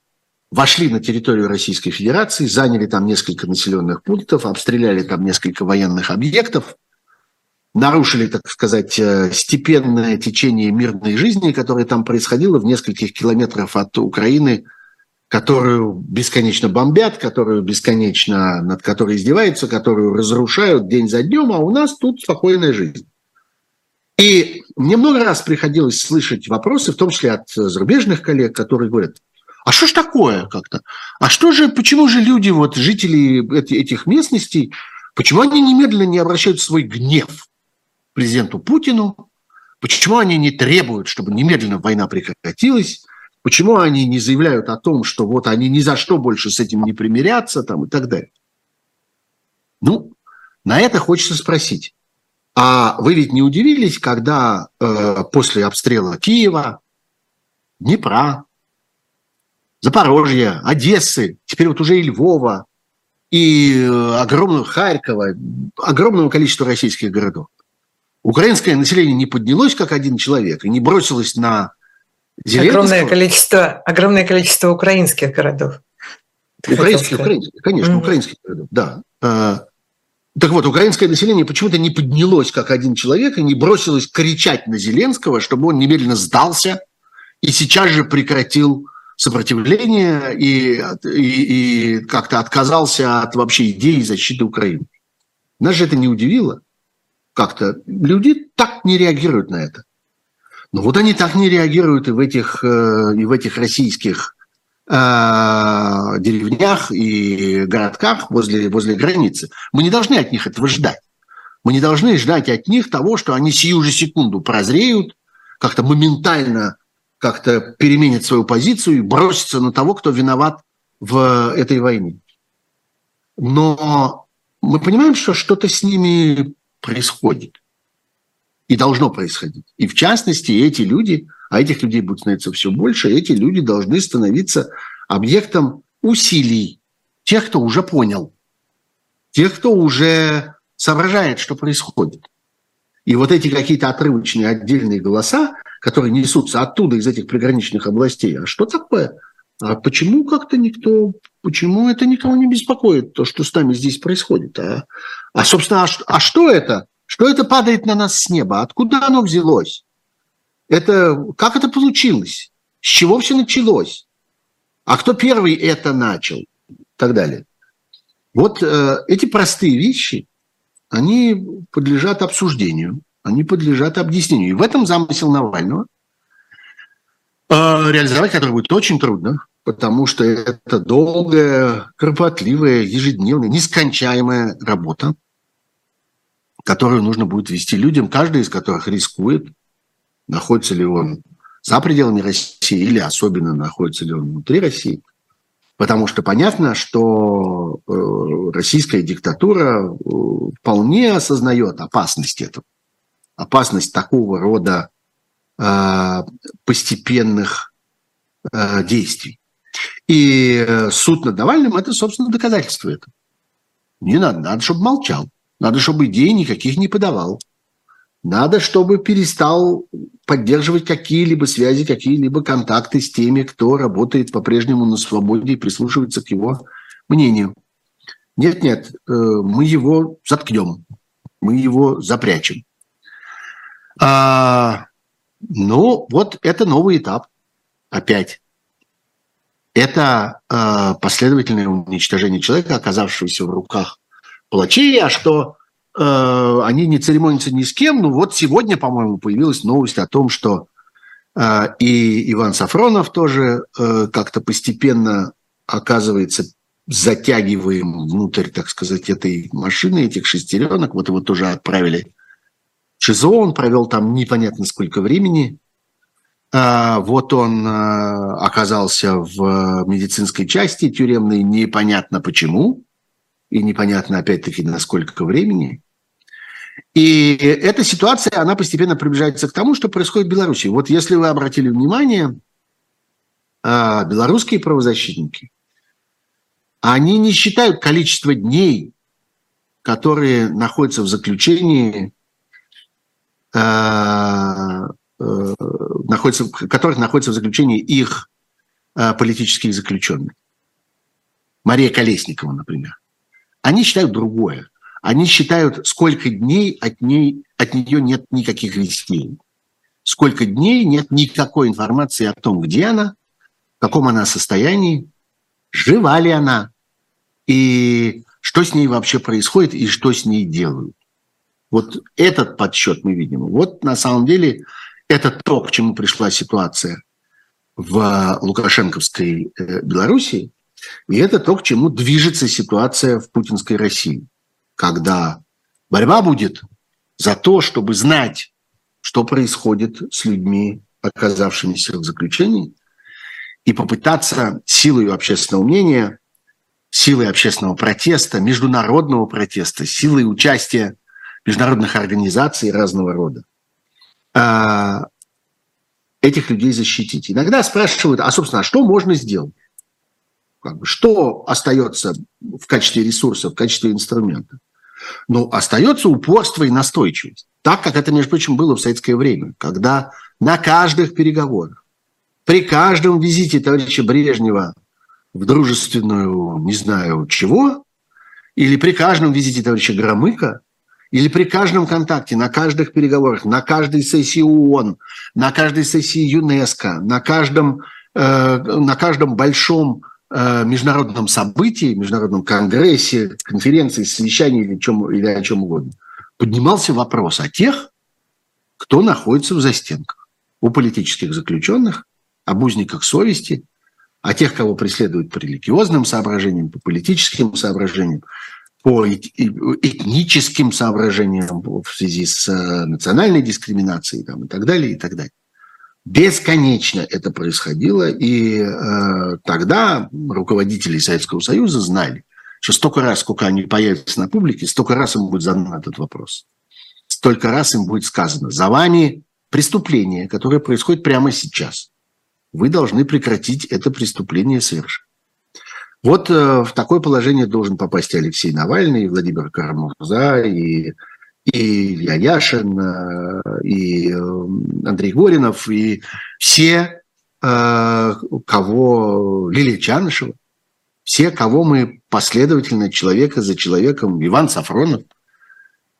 вошли на территорию Российской Федерации, заняли там несколько населенных пунктов, обстреляли там несколько военных объектов, нарушили, так сказать, э, степенное течение мирной жизни, которое там происходило в нескольких километрах от Украины – которую бесконечно бомбят, которую бесконечно, над которой издеваются, которую разрушают день за днем, а у нас тут спокойная жизнь. И мне много раз приходилось слышать вопросы, в том числе от зарубежных коллег, которые говорят, а что ж такое как-то? А что же, почему же люди, вот жители этих местностей, почему они немедленно не обращают свой гнев президенту Путину? Почему они не требуют, чтобы немедленно война прекратилась? Почему они не заявляют о том, что вот они ни за что больше с этим не примирятся там, и так далее? Ну, на это хочется спросить. А вы ведь не удивились, когда э, после обстрела Киева, Днепра, Запорожья, Одессы, теперь вот уже и Львова, и э, огромного Харькова, огромного количества российских городов. Украинское население не поднялось как один человек и не бросилось на Огромное количество, огромное количество украинских городов. Украинских, украинских, конечно, mm-hmm. украинских городов, да. А, так вот, украинское население почему-то не поднялось как один человек и не бросилось кричать на Зеленского, чтобы он немедленно сдался и сейчас же прекратил сопротивления и, и, и как-то отказался от вообще идеи защиты Украины. Нас же это не удивило. Как-то люди так не реагируют на это. Но вот они так не реагируют и в этих, э, и в этих российских э, деревнях и городках возле, возле границы. Мы не должны от них этого ждать. Мы не должны ждать от них того, что они сию же секунду прозреют, как-то моментально как-то переменят свою позицию и бросятся на того, кто виноват в этой войне. Но мы понимаем, что что-то с ними происходит и должно происходить. И в частности, эти люди, а этих людей будет становиться все больше, эти люди должны становиться объектом усилий тех, кто уже понял, тех, кто уже соображает, что происходит. И вот эти какие-то отрывочные отдельные голоса, которые несутся оттуда, из этих приграничных областей, а что такое? А почему как-то никто, почему это никого не беспокоит, то, что с нами здесь происходит? А, а собственно, а, а что это? Что это падает на нас с неба? Откуда оно взялось? Это, как это получилось? С чего все началось? А кто первый это начал? И так далее. Вот э, эти простые вещи, они подлежат обсуждению, они подлежат объяснению. И в этом замысел Навального, э, реализовать который будет очень трудно, потому что это долгая, кропотливая, ежедневная, нескончаемая работа, которую нужно будет вести людям, каждый из которых рискует, находится ли он за пределами России или особенно находится ли он внутри России. Потому что понятно, что э, российская диктатура э, вполне осознает опасность этого. Опасность такого рода э, постепенных действий. И суд над Навальным – это, собственно, доказательство этого. Не надо, надо, чтобы молчал. Надо, чтобы идей никаких не подавал. Надо, чтобы перестал поддерживать какие-либо связи, какие-либо контакты с теми, кто работает по-прежнему на свободе и прислушивается к его мнению. Нет-нет, э, мы его заткнем, мы его запрячем. А, ну, вот это новый этап опять. Это а, последовательное уничтожение человека, оказавшегося в руках палачей, а что э, они не церемонятся ни с кем. Ну вот сегодня, по-моему, появилась новость о том, что э, и Иван Сафронов тоже э, как-то постепенно оказывается затягиваем внутрь, так сказать, этой машины, этих шестеренок. Вот его тоже отправили в ШИЗО, он провел там непонятно сколько времени. А, вот он э, оказался в медицинской части тюремной, непонятно почему и непонятно, опять-таки, на сколько времени. И эта ситуация, она постепенно приближается к тому, что происходит в Беларуси. Вот если вы обратили внимание, а, белорусские правозащитники, они не считают количество дней, которые находятся в заключении, а, э, находятся, которых находятся в заключении их а, политических заключенных. Мария Колесникова, например. Они считают другое. Они считают, сколько дней от, ней, от нее нет никаких вестей. Сколько дней нет никакой информации о том, где она, в каком она состоянии, жива ли она, и что с ней вообще происходит, и что с ней делают. Вот этот подсчет мы видим. Вот на самом деле это то, к чему пришла ситуация в лукашенковской э, Белоруссии, и это то, к чему движется ситуация в путинской России, когда борьба будет за то, чтобы знать, что происходит с людьми, оказавшимися в заключении, и попытаться силой общественного мнения, силой общественного протеста, международного протеста, силой участия международных организаций разного рода а, этих людей защитить. Иногда спрашивают, а, собственно, а что можно сделать? Как бы, что остается в качестве ресурса, в качестве инструмента? Ну, остается упорство и настойчивость. Так, как это, между прочим, было в советское время, когда на каждых переговорах, при каждом визите товарища Брежнева в дружественную, не знаю чего, или при каждом визите товарища Громыка, или при каждом контакте, на каждых переговорах, на каждой сессии ООН, на каждой сессии ЮНЕСКО, на каждом на каждом большом международном событии, международном конгрессе, конференции, совещании или, чем, или о чем угодно, поднимался вопрос о тех, кто находится в застенках. У политических заключенных, об узниках совести, о тех, кого преследуют по религиозным соображениям, по политическим соображениям, по этническим соображениям в связи с э, национальной дискриминацией там, и так далее, и так далее. Бесконечно это происходило, и э, тогда руководители Советского Союза знали, что столько раз, сколько они появятся на публике, столько раз им будет задан этот вопрос. Столько раз им будет сказано, за вами преступление, которое происходит прямо сейчас. Вы должны прекратить это преступление совершить. Вот э, в такое положение должен попасть Алексей Навальный, и Владимир Карамурза, и, и Илья Яшин, э, и э, Андрей Горинов, и все, кого Лилия Чанышева, все, кого мы последовательно, человека за человеком, Иван Сафронов,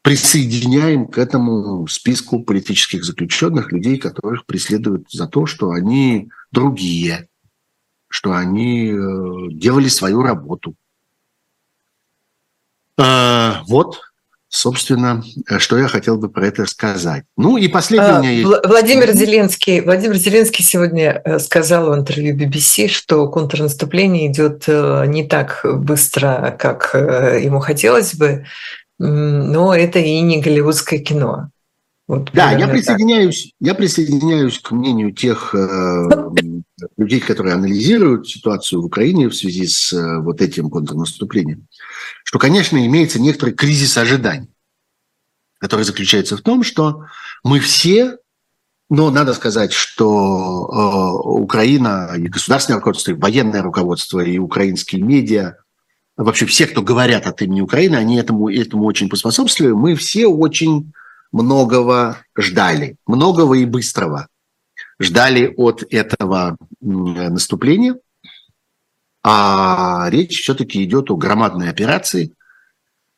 присоединяем к этому списку политических заключенных, людей, которых преследуют за то, что они другие – что они э, делали свою работу. Вот, собственно, что я хотел бы про это сказать. Ну и последнее у меня есть. Владимир Зеленский, Владимир Зеленский сегодня э, сказал в интервью BBC, что контрнаступление идет э, не так быстро, как ему хотелось бы, но это и не голливудское кино. Вот, да, я присоединяюсь, я присоединяюсь к мнению тех э, людей, которые анализируют ситуацию в Украине в связи с э, вот этим контрнаступлением, что, конечно, имеется некоторый кризис ожиданий, который заключается в том, что мы все, но надо сказать, что э, Украина и государственное руководство, и военное руководство, и украинские медиа, вообще все, кто говорят от имени Украины, они этому, этому очень поспособствовали. Мы все очень многого ждали, многого и быстрого ждали от этого наступления. А речь все-таки идет о громадной операции,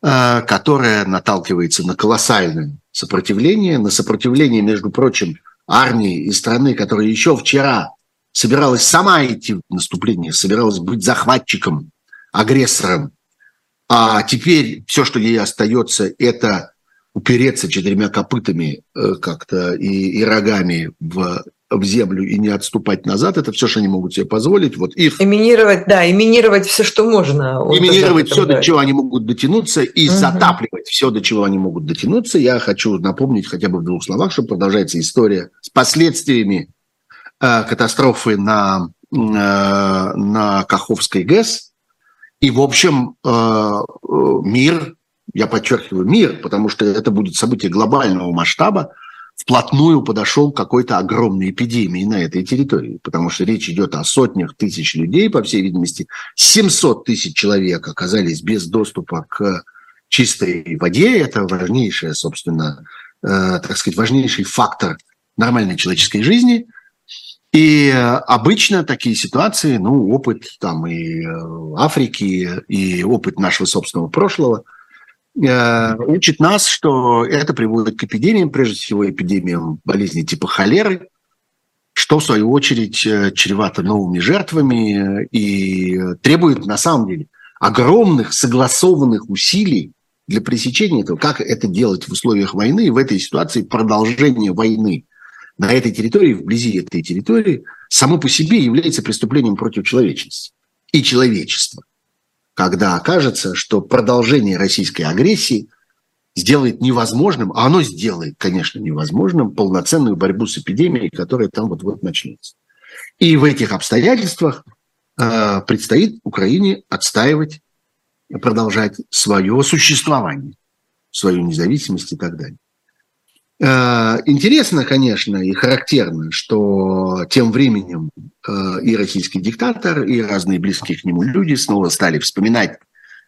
э, которая наталкивается на колоссальное сопротивление, на сопротивление, между прочим, армии и страны, которая еще вчера собиралась сама идти в наступление, собиралась быть захватчиком, агрессором, а теперь все, что ей остается, это упереться четырьмя копытами э, как-то и, и рогами в, в землю и не отступать назад, это все, что они могут себе позволить. Вот их... Эминировать, да, эминировать все, что можно. Эминировать все, до чего они могут дотянуться, и угу. затапливать все, до чего они могут дотянуться. Я хочу напомнить хотя бы в двух словах, что продолжается история с последствиями э, катастрофы на, э, на Каховской ГЭС. И, в общем, э, э мир я подчеркиваю, мир, потому что это будет событие глобального масштаба, вплотную подошел к какой-то огромной эпидемии на этой территории, потому что речь идет о сотнях тысяч людей, по всей видимости, 700 тысяч человек оказались без доступа к чистой воде, это важнейшее, собственно, э, так сказать, важнейший фактор нормальной человеческой жизни. И обычно такие ситуации, ну, опыт там и э, Африки, и опыт нашего собственного прошлого – Э, учит нас, что это приводит к эпидемиям, прежде всего эпидемиям болезней типа холеры, что в свою очередь э, чревато новыми жертвами и требует на самом деле огромных согласованных усилий для пресечения этого. Как это делать в условиях войны, в этой ситуации продолжение войны на этой территории, вблизи этой территории, само по себе является преступлением против человечности и человечества когда окажется, что продолжение российской агрессии сделает невозможным, а оно сделает, конечно, невозможным, полноценную борьбу с эпидемией, которая там вот-вот начнется. И в этих обстоятельствах э, предстоит Украине отстаивать, продолжать свое существование, свою независимость и так далее. Э, интересно, конечно, и характерно, что тем временем э, и российский диктатор, и разные близкие к нему люди снова стали вспоминать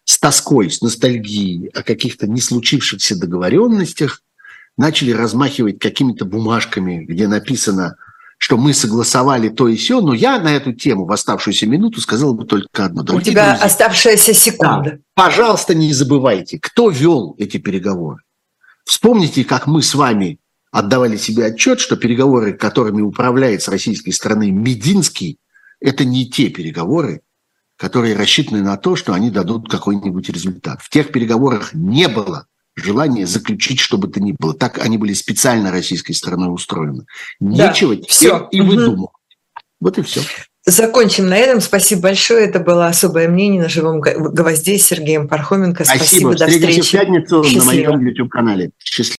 с тоской, с ностальгией о каких-то не случившихся договоренностях, начали размахивать какими-то бумажками, где написано, что мы согласовали то и все, но я на эту тему в оставшуюся минуту сказал бы только одно. Дорогие У тебя друзья, оставшаяся секунда. Да, пожалуйста, не забывайте, кто вел эти переговоры. Вспомните, как мы с вами отдавали себе отчет, что переговоры, которыми управляет с российской стороны Мединский, это не те переговоры, которые рассчитаны на то, что они дадут какой-нибудь результат. В тех переговорах не было желания заключить, что бы то ни было. Так они были специально российской стороной устроены. Нечего да, все. и выдумывать. Вот и все. Закончим на этом. Спасибо большое. Это было особое мнение на живом гвозде с Сергеем Пархоменко. Спасибо. Спасибо. До встречи. в пятницу Счастливо. на моем YouTube-канале. Счастливо.